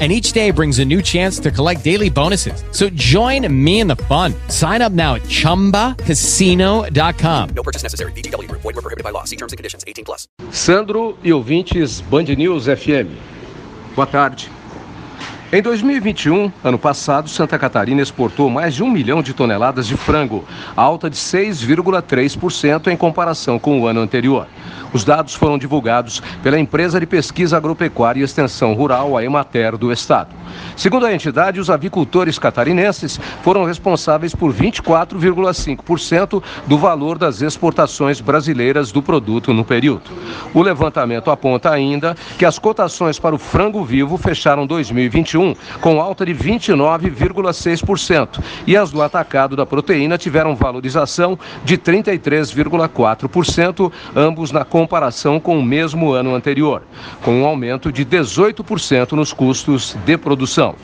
and each day brings a new chance to collect daily bonuses. So join me in the fun. Sign up now at ChumbaCasino.com. No purchase necessary. VGW. Void were prohibited by law. See terms and conditions. 18 plus. Sandro e ouvintes Band News FM. Boa tarde. Em 2021, ano passado, Santa Catarina exportou mais de um milhão de toneladas de frango, alta de 6,3% em comparação com o ano anterior. Os dados foram divulgados pela empresa de pesquisa agropecuária e extensão rural, a Emater, do Estado. Segundo a entidade, os avicultores catarinenses foram responsáveis por 24,5% do valor das exportações brasileiras do produto no período. O levantamento aponta ainda que as cotações para o frango vivo fecharam 2021 com alta de 29,6% e as do atacado da proteína tiveram valorização de 33,4%, ambos na comparação com o mesmo ano anterior, com um aumento de 18% nos custos de produção.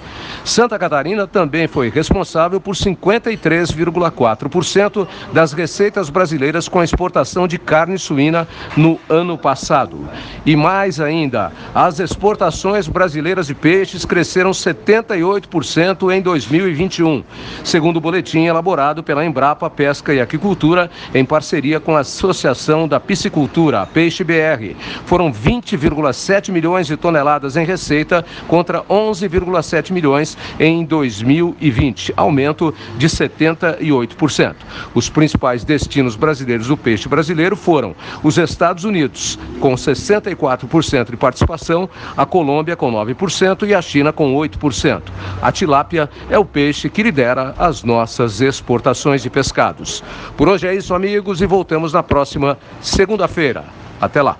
Santa Catarina também foi responsável por 53,4% das receitas brasileiras com a exportação de carne suína no ano passado. E mais ainda, as exportações brasileiras de peixes cresceram 78% em 2021, segundo o boletim elaborado pela Embrapa Pesca e Aquicultura em parceria com a Associação da Piscicultura, a Peixe BR. Foram 20,7 milhões de toneladas em receita contra 11,7 milhões em 2020, aumento de 78%. Os principais destinos brasileiros do peixe brasileiro foram os Estados Unidos, com 64% de participação, a Colômbia com 9% e a China com 8%. A tilápia é o peixe que lidera as nossas exportações de pescados. Por hoje é isso, amigos, e voltamos na próxima segunda-feira. Até lá.